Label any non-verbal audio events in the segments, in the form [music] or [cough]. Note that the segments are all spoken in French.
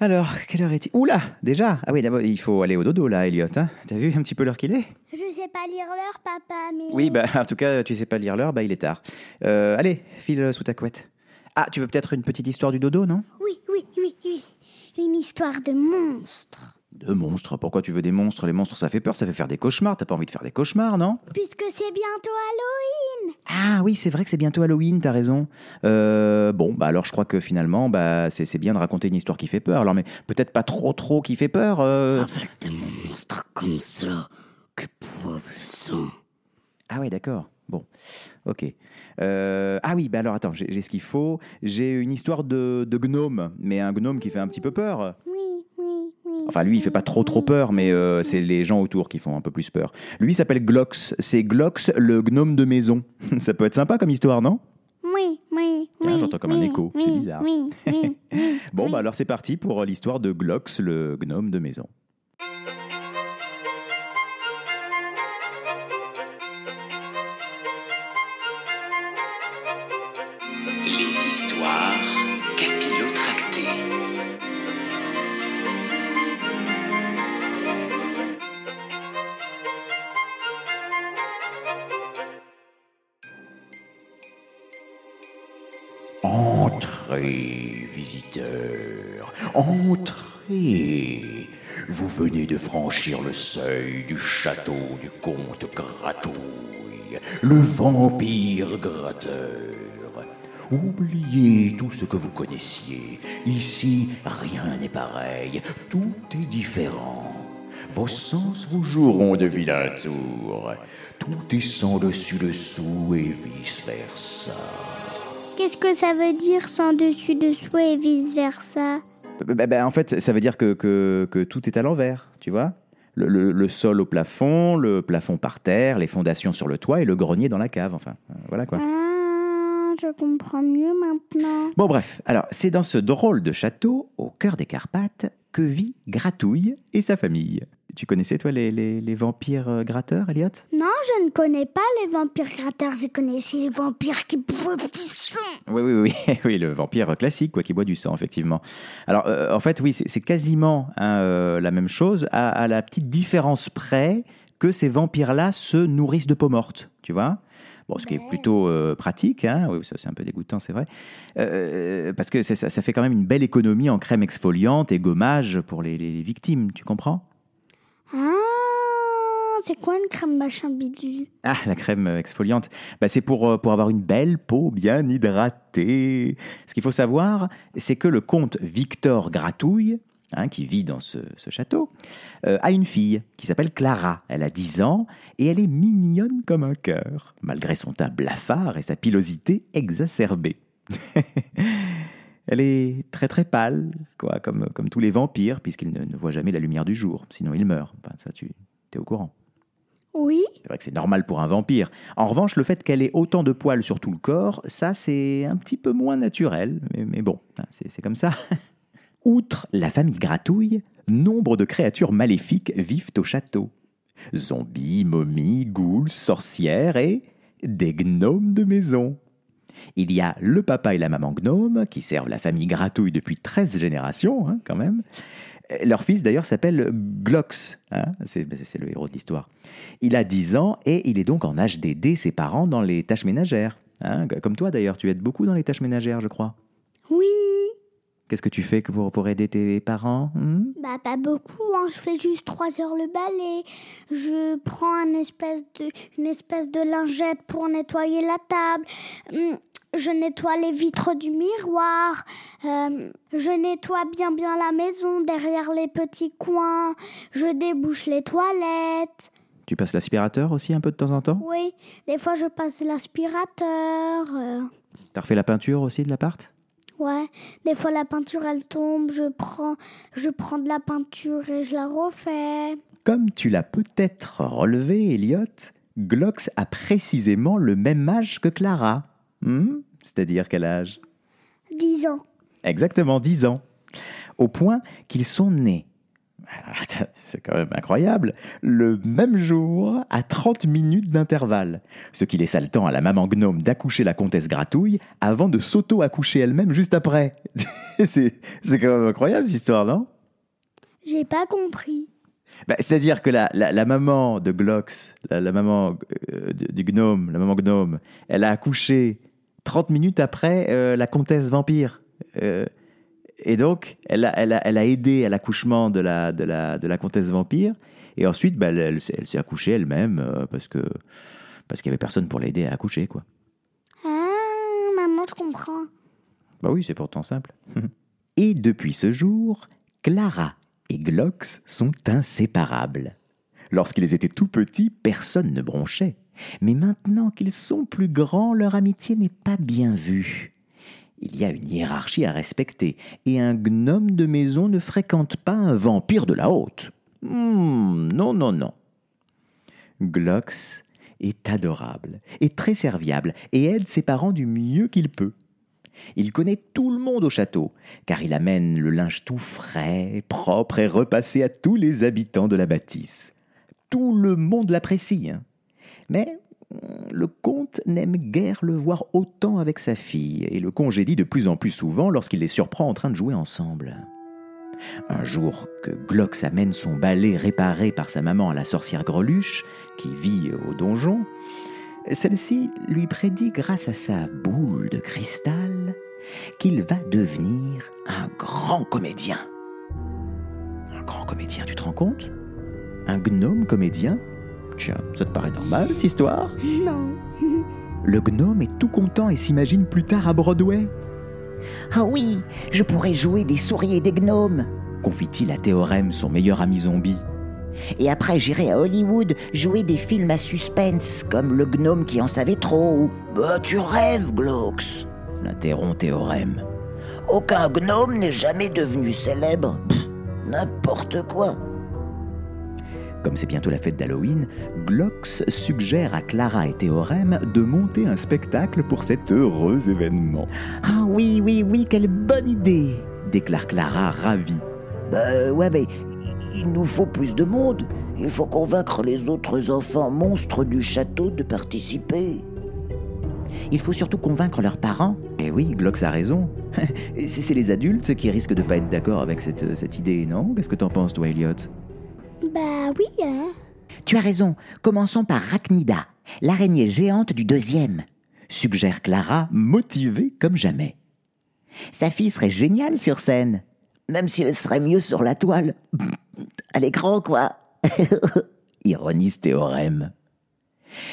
Alors, quelle heure est-il? Oula, déjà? Ah oui, d'abord, il faut aller au dodo là, Elliot. Hein T'as vu un petit peu l'heure qu'il est? Je sais pas lire l'heure, papa, mais. Oui, bah en tout cas, tu sais pas lire l'heure, bah il est tard. Euh, allez, file sous ta couette. Ah, tu veux peut-être une petite histoire du dodo, non? Oui, oui, oui, oui. Une histoire de monstre. De monstres Pourquoi tu veux des monstres? Les monstres, ça fait peur, ça fait faire des cauchemars. T'as pas envie de faire des cauchemars, non? Puisque c'est bientôt Halloween. Ah oui, c'est vrai que c'est bientôt Halloween, t'as raison. Euh, bon, bah alors je crois que finalement, bah c'est c'est bien de raconter une histoire qui fait peur. Alors, mais peut-être pas trop trop qui fait peur. euh. Avec des monstres comme ça qui boivent le sang. Ah ouais, d'accord. Bon, ok. Euh, ah oui, bah alors attends, j'ai j'ai ce qu'il faut. J'ai une histoire de, de gnome, mais un gnome qui fait un petit peu peur. Enfin, lui, il fait pas trop trop peur, mais euh, c'est les gens autour qui font un peu plus peur. Lui il s'appelle Glox. C'est Glox, le gnome de maison. [laughs] Ça peut être sympa comme histoire, non? Oui, oui, Tiens, oui. j'entends comme un écho, oui, c'est bizarre. Oui, oui, [laughs] oui. Bon, Oui. bah alors c'est parti pour l'histoire de Glox, le gnome de maison. Les histoires capillotractées. Entrez, visiteurs, entrez. Vous venez de franchir le seuil du château du comte Gratouille, le vampire gratteur. Oubliez tout ce que vous connaissiez. Ici, rien n'est pareil. Tout est différent. Vos sens vous joueront de vilains tours. Tout est sans dessus dessous et vice-versa. Qu'est-ce que ça veut dire sans dessus dessous et vice versa Bah, bah, en fait, ça veut dire que, que- que tout est à l'envers, tu vois le, le- le sol au plafond, le plafond par terre, les fondations sur le toit et le grenier dans la cave. Enfin, euh, voilà quoi. Ah, je comprends mieux maintenant. Bon, bref, alors c'est dans ce drôle de château, au cœur des Carpates, que vit Gratouille et sa famille. Tu connaissais, toi, les, les- les vampires euh, gratteurs, Elliot? Non, je ne connais pas les vampires gratteurs. Je connaissais les vampires qui boivent du sang. Oui, oui, oui, [laughs] oui, le vampire classique, quoi, qui boit du sang, effectivement. Alors, euh, en fait, oui, c'est quasiment hein, euh, la même chose, à, à la petite différence près que ces vampires-là se nourrissent de peau morte, tu vois? Bon, ce qui est plutôt euh, pratique, hein, oui, ça c'est un peu dégoûtant, c'est vrai, Euh, parce que ça, ça fait quand même une belle économie en crème exfoliante et gommage pour les, les victimes, tu comprends? C'est quoi une crème machin bidule? Ah, la crème exfoliante. Bah, c'est pour, euh, pour avoir une belle peau bien hydratée. Ce qu'il faut savoir, c'est que le comte Victor Gratouille, hein, qui vit dans ce, château, euh, a une fille qui s'appelle Clara. Elle a 10 ans et elle est mignonne comme un cœur, malgré son teint blafard et sa pilosité exacerbée. [laughs] Elle est très très pâle, quoi, comme, comme tous les vampires, puisqu'ils ne, ne voient jamais la lumière du jour, sinon ils meurent. Enfin, ça, tu es au courant. Oui. C'est vrai que c'est normal pour un vampire. En revanche, le fait qu'elle ait autant de poils sur tout le corps, ça c'est un petit peu moins naturel. Mais, bon, hein, c'est c'est comme ça. [laughs] Outre la famille Gratouille, nombre de créatures maléfiques vivent au château. Zombies, momies, ghouls, sorcières et des gnomes de maison. Il y a le papa et la maman gnome qui servent la famille Gratouille depuis 13 générations, hein, quand même. Leur fils d'ailleurs s'appelle Glox, hein, c'est le héros de l'histoire. Il a 10 ans et il est donc en âge d'aider ses parents dans les tâches ménagères. hein. Comme toi d'ailleurs, tu aides beaucoup dans les tâches ménagères, je crois. Oui. Qu'est-ce que tu fais que pour, pour aider tes parents hmm? Bah pas beaucoup, hein. je fais juste trois heures le balai. Je prends un espèce de, une espèce de lingette pour nettoyer la table. Je nettoie les vitres du miroir. Euh, je nettoie bien bien la maison derrière les petits coins. Je débouche les toilettes. Tu passes l'aspirateur aussi un peu de temps en temps? Oui, des fois je passe l'aspirateur. euh, T'as refait la peinture aussi de l'appart? Ouais, des fois la peinture elle tombe, je prends, je prends de la peinture et je la refais. Comme tu l'as peut-être relevé, Elliot, Glox a précisément le même âge que Clara. Hmm? C'est-à-dire quel âge 10 ans. Exactement 10 ans. Au point qu'ils sont nés. [laughs] C'est quand même incroyable. Le même jour, à 30 minutes d'intervalle. Ce qui laissa le temps à la maman gnome d'accoucher la comtesse Gratouille avant de s'auto-accoucher elle-même juste après. [laughs] c'est c'est quand même incroyable cette histoire, non? J'ai pas compris. Bah, C'est-à-dire que la, la, la maman de Glox, la, la maman euh, du du gnome, la maman gnome, elle a accouché 30 minutes après euh, la comtesse vampire. Euh, et donc, elle a, elle a, elle a aidé à l'accouchement de la, de, la, de la comtesse vampire. Et ensuite, bah, elle, elle s'est elle s'est accouchée elle-même euh, parce que parce qu'il n'y avait personne pour l'aider à accoucher. quoi. Ah, maman, je comprends. Bah oui, c'est pourtant simple. [laughs] et depuis ce jour, Clara et Glox sont inséparables. Lorsqu'ils étaient tout petits, personne ne bronchait. Mais maintenant qu'ils sont plus grands, leur amitié n'est pas bien vue. Il y a une hiérarchie à respecter, et un gnome de maison ne fréquente pas un vampire de la haute. Hmm, non, non, non. Glox est adorable et très serviable et aide ses parents du mieux qu'il peut. Il connaît tout le monde au château, car il amène le linge tout frais, propre et repassé à tous les habitants de la bâtisse. Tout le monde l'apprécie. hein. Mais mm, le comte n'aime guère le voir autant avec sa fille, et le congédie de plus en plus souvent lorsqu'il les surprend en train de jouer ensemble. Un jour que Glox amène son balai réparé par sa maman à la sorcière Greluche, qui vit au donjon, celle-ci lui prédit grâce à sa boule de cristal qu'il va devenir un grand comédien. Un grand comédien, tu te rends compte? Un gnome comédien? Tiens, ça te paraît normal, cette histoire? Non. [laughs] Le gnome est tout content et s'imagine plus tard à Broadway. Ah oui, je pourrais jouer des souris et des gnomes. Confie-t-il à Théorème, son meilleur ami zombie. Et après, j'irai à Hollywood jouer des films à suspense, comme Le gnome qui en savait trop ou Bah, tu rêves, Glox. L'interrompt Théorème. Aucun gnome n'est jamais devenu célèbre. N'importe quoi. Comme c'est bientôt la fête d'Halloween, Glox suggère à Clara et Théorème de monter un spectacle pour cet heureux événement. Ah oui, oui, oui, quelle bonne idée déclare Clara ravie. Bah ouais, mais il nous faut plus de monde. Il faut convaincre les autres enfants monstres du château de participer. Il faut surtout convaincre leurs parents. Eh oui, Glox a raison. [laughs] c'est c'est les adultes qui risquent de pas être d'accord avec cette, cette idée, non? Qu'est-ce que t'en penses, toi, Elliot? Bah oui, hein. Tu as raison. Commençons par Rachnida, l'araignée géante du deuxième. Suggère Clara, motivée comme jamais. Sa fille serait géniale sur scène. Même si elle serait mieux sur la toile. [laughs] À l'écran, quoi. [laughs] Ironise Théorème.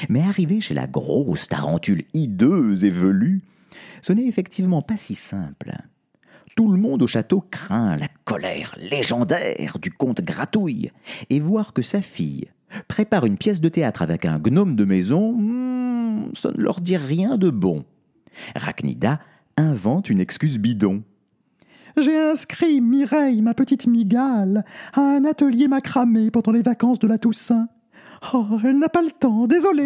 Mais arrivé chez la grosse tarentule hideuse et velue, ce n'est effectivement pas si simple. Tout le monde au château craint la colère légendaire du comte Gratouille, et voir que sa fille prépare une pièce de théâtre avec un gnome de maison, hmm, ça ne leur dit rien de bon. Rachnida invente une excuse bidon. J'ai inscrit Mireille, ma petite migale, à un atelier macramé pendant les vacances de la Toussaint. Oh, elle n'a pas le temps, désolé.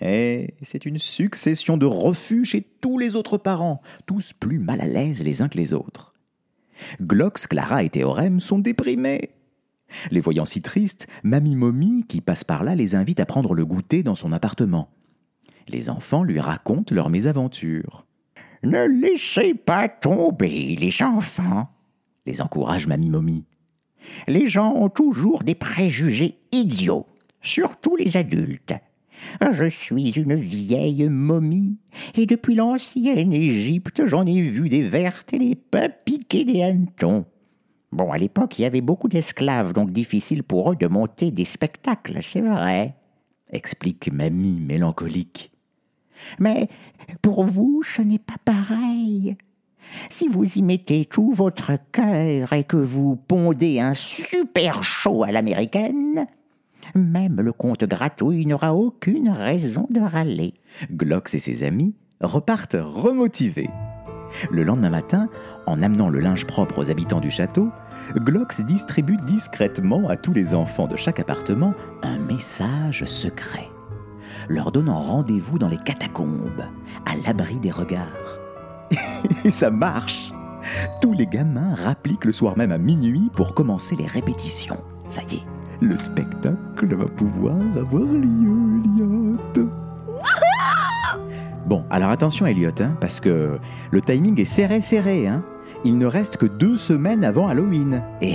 Et c'est une succession de refus chez tous les autres parents, tous plus mal à l'aise les uns que les autres. Glox, Clara et Théorème sont déprimés. Les voyant si tristes, Mamie Momie, qui passe par là, les invite à prendre le goûter dans son appartement. Les enfants lui racontent leurs mésaventures. Ne laissez pas tomber les enfants. Les encourage Mamie Momie. Les gens ont toujours des préjugés idiots, surtout les adultes. Je suis une vieille momie, et depuis l'ancienne Égypte, j'en ai vu des vertes et des pas piquer des hannetons. Bon, à l'époque, il y avait beaucoup d'esclaves, donc difficile pour eux de monter des spectacles, c'est vrai. Explique Mamie mélancolique. Mais pour vous, ce n'est pas pareil. Si vous y mettez tout votre cœur et que vous pondez un super show à l'américaine, même le comte Gratouille n'aura aucune raison de râler. Glox et ses amis repartent remotivés. Le lendemain matin, en amenant le linge propre aux habitants du château, Glox distribue discrètement à tous les enfants de chaque appartement un message secret, leur donnant rendez-vous dans les catacombes, à l'abri des regards. [laughs] Et ça marche Tous les gamins rappliquent le soir même à minuit pour commencer les répétitions. Ça y est, le spectacle va pouvoir avoir lieu, Elliot. Bon, alors attention Elliot, hein, parce que le timing est serré, serré. Hein. Il ne reste que deux semaines avant Halloween. [laughs] Et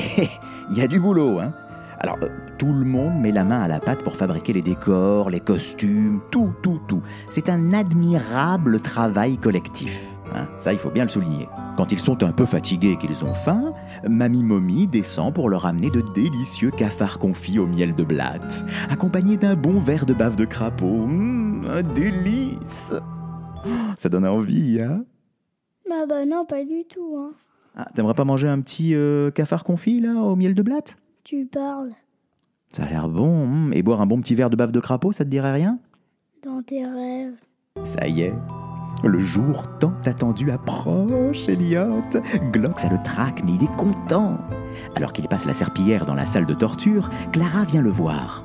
il y a du boulot. Hein. Alors, euh, tout le monde met la main à la pâte pour fabriquer les décors, les costumes, tout, tout, tout. C'est un admirable travail collectif. Hein. Ça, il faut bien le souligner. Quand ils sont un peu fatigués et qu'ils ont faim, Mamie Momie descend pour leur amener de délicieux cafards confits au miel de blatte, accompagnés d'un bon verre de bave de crapaud. Mmh, un délice Oh, Ça donne envie, hein Bah bah non, pas du tout. Hein. ah, T'aimerais pas manger un petit euh, cafard confit, là, au miel de blatte? Tu parles Ça a l'air bon. mmh. Et boire un bon petit verre de bave de crapaud, ça te dirait rien? Dans tes rêves. Ça y est, le jour tant attendu approche, Elliot. Glox a le trac, mais il est content. Alors qu'il passe la serpillière dans la salle de torture, Clara vient le voir.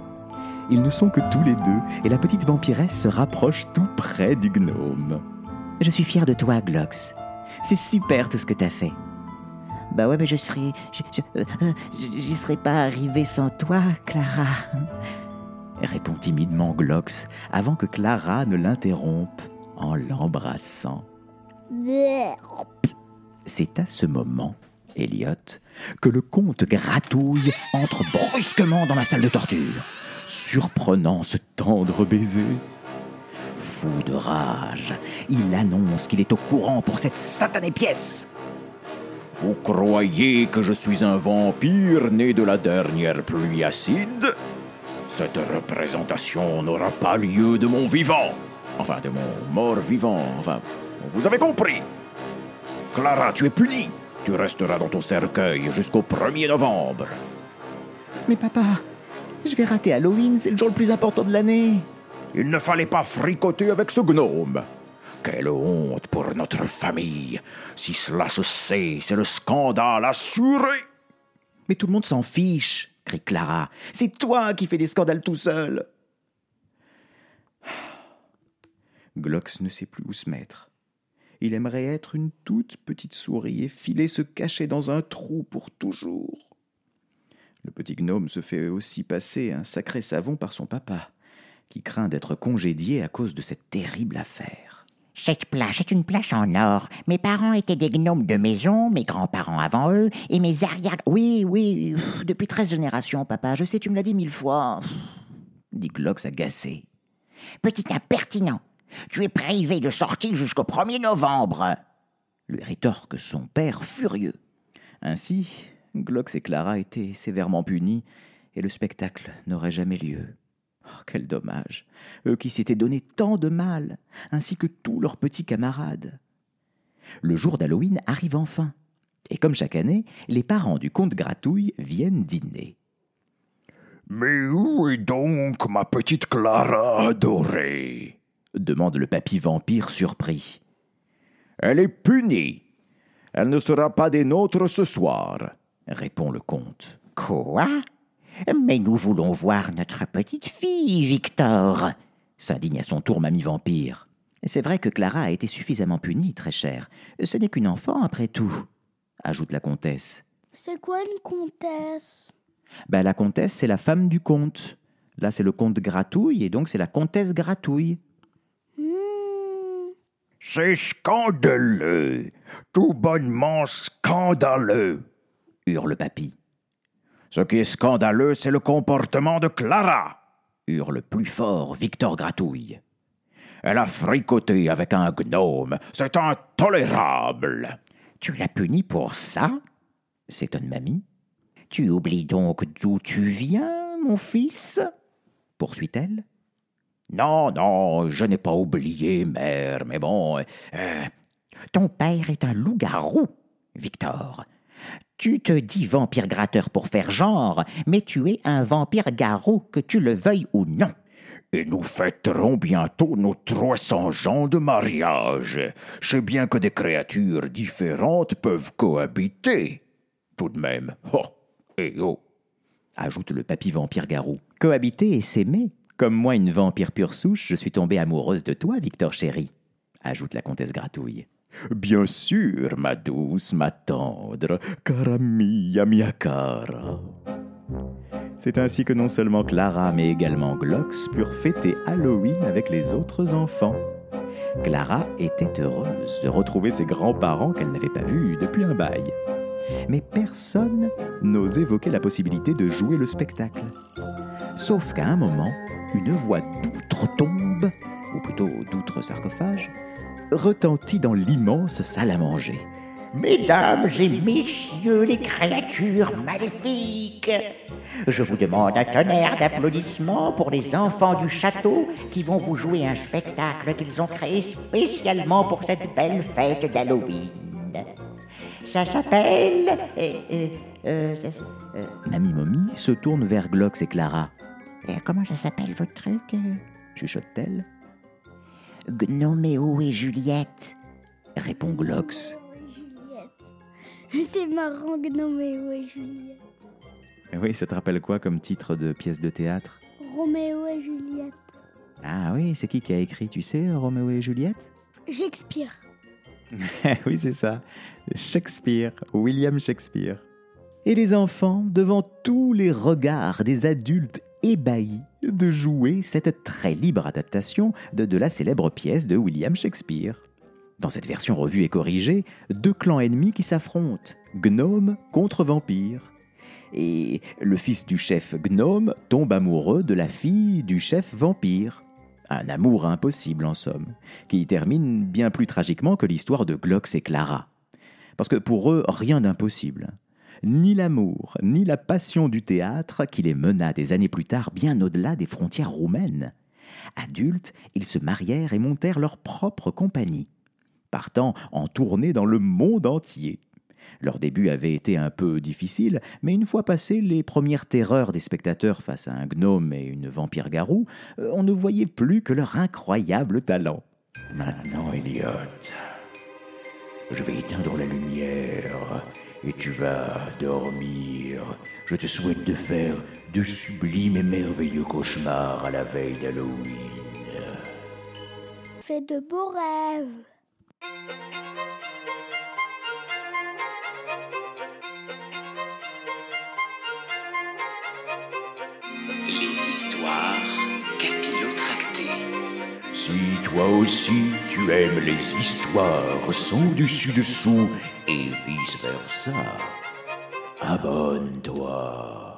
Ils ne sont que tous les deux, et la petite vampiresse se rapproche tout près du gnome. Je suis fière de toi, Glox. C'est super tout ce que t'as fait. Bah ouais, mais je serais. je- je- euh, euh, J'y serais pas arrivé sans toi, Clara. Répond timidement Glox, avant que Clara ne l'interrompe en l'embrassant. C'est à ce moment, Elliot, que le comte Gratouille entre brusquement dans la salle de torture, surprenant ce tendre baiser. Fou de rage, il annonce qu'il est au courant pour cette satanée pièce. Vous croyez que je suis un vampire né de la dernière pluie acide? Cette représentation n'aura pas lieu de mon vivant. Enfin, de mon mort vivant. Enfin, vous avez compris. Clara, tu es punie. Tu resteras dans ton cercueil jusqu'au 1er novembre. Mais papa, je vais rater Halloween, c'est le jour le plus important de l'année. Il ne fallait pas fricoter avec ce gnome. Quelle honte pour notre famille. Si cela se sait, c'est le scandale assuré. Mais tout le monde s'en fiche, crie Clara. C'est toi qui fais des scandales tout seul. Glox ne sait plus où se mettre. Il aimerait être une toute petite souris et filer se cacher dans un trou pour toujours. Le petit gnome se fait aussi passer un sacré savon par son papa, qui craint d'être congédié à cause de cette terrible affaire. Cette plage est une plage en or. Mes parents étaient des gnomes de maison, mes grands-parents avant eux, et mes arrière... Oui, oui, depuis treize générations, papa, je sais, tu me l'as dit mille fois. Dit Glox agacé. Petit impertinent, tu es privé de sortie jusqu'au 1er novembre. lui rétorque son père furieux. Ainsi, Glox et Clara étaient sévèrement punis et le spectacle n'aurait jamais lieu. Oh, quel dommage, eux qui s'étaient donné tant de mal, ainsi que tous leurs petits camarades. Le jour d'Halloween arrive enfin, et comme chaque année, les parents du comte Gratouille viennent dîner. Mais où est donc ma petite Clara adorée? Demande le papy vampire surpris. Elle est punie. Elle ne sera pas des nôtres ce soir. répond le comte. Quoi? Mais nous voulons voir notre petite fille, Victor. s'indigne à son tour Mamie Vampire. C'est vrai que Clara a été suffisamment punie, très chère. Ce n'est qu'une enfant, après tout, ajoute la comtesse. C'est quoi une comtesse? Ben, la comtesse, c'est la femme du comte. Là, c'est le comte Gratouille, et donc c'est la comtesse Gratouille. Hmm. C'est scandaleux. Tout bonnement scandaleux. hurle papy. Ce qui est scandaleux, c'est le comportement de Clara. Hurle plus fort Victor Gratouille. Elle a fricoté avec un gnome. C'est intolérable. Tu l'as puni pour ça? S'étonne mamie, Tu oublies donc d'où tu viens, mon fils? poursuit-elle. Non, non, je n'ai pas oublié, mère, mais bon. euh, Ton père est un loup-garou, Victor. Tu te dis vampire gratteur pour faire genre, mais tu es un vampire garou, que tu le veuilles ou non. et nous fêterons bientôt nos 300 ans de mariage. Sais bien que des créatures différentes peuvent cohabiter. Tout de même. Oh, et oh. ajoute le papy vampire garou. Cohabiter et s'aimer. Comme moi, une vampire pure souche, je suis tombée amoureuse de toi, Victor chéri, ajoute la comtesse Gratouille. Bien sûr, ma douce, ma tendre, cara mia, mia cara. C'est ainsi que non seulement Clara, mais également Glox purent fêter Halloween avec les autres enfants. Clara était heureuse de retrouver ses grands-parents qu'elle n'avait pas vus depuis un bail. Mais personne n'ose évoquer la possibilité de jouer le spectacle. Sauf qu'à un moment, une voix d'outre-tombe, ou plutôt d'outre-sarcophage, retentit dans l'immense salle à manger. Mesdames et messieurs les créatures maléfiques, je vous demande un tonnerre d'applaudissements pour les enfants du château qui vont vous jouer un spectacle qu'ils ont créé spécialement pour cette belle fête d'Halloween. Ça s'appelle... euh, euh, euh, euh, Mamie Momie se tourne vers Glox et Clara. Euh, comment ça s'appelle votre truc euh? Chuchote-t-elle Gnoméo et Juliette. Répond Glox. Juliette. [laughs] C'est marrant, Gnoméo et Juliette. Oui, ça te rappelle quoi comme titre de pièce de théâtre? Roméo et Juliette. Ah oui, c'est qui qui a écrit, tu sais, Roméo et Juliette? Shakespeare. [laughs] oui, c'est ça. Shakespeare, William Shakespeare. Et les enfants, devant tous les regards des adultes ébahis, de jouer cette très libre adaptation de, de la célèbre pièce de William Shakespeare. Dans cette version revue et corrigée, deux clans ennemis qui s'affrontent, gnome contre vampire. Et le fils du chef gnome tombe amoureux de la fille du chef vampire. Un amour impossible en somme, qui termine bien plus tragiquement que l'histoire de Glox et Clara. Parce que pour eux, rien d'impossible. Ni l'amour, ni la passion du théâtre qui les mena des années plus tard bien au-delà des frontières roumaines. Adultes, ils se marièrent et montèrent leur propre compagnie, partant en tournée dans le monde entier. Leur début avait été un peu difficile, mais une fois passées les premières terreurs des spectateurs face à un gnome et une vampire-garou, euh, on ne voyait plus que leur incroyable talent. Maintenant, Elliot, je vais éteindre la lumière et tu vas dormir. Je te souhaite de faire de sublimes et merveilleux cauchemars à la veille d'Halloween. Fais de beaux rêves. Les histoires capillotractées. Si toi aussi tu aimes les histoires sans dessus dessous et vice versa, abonne-toi.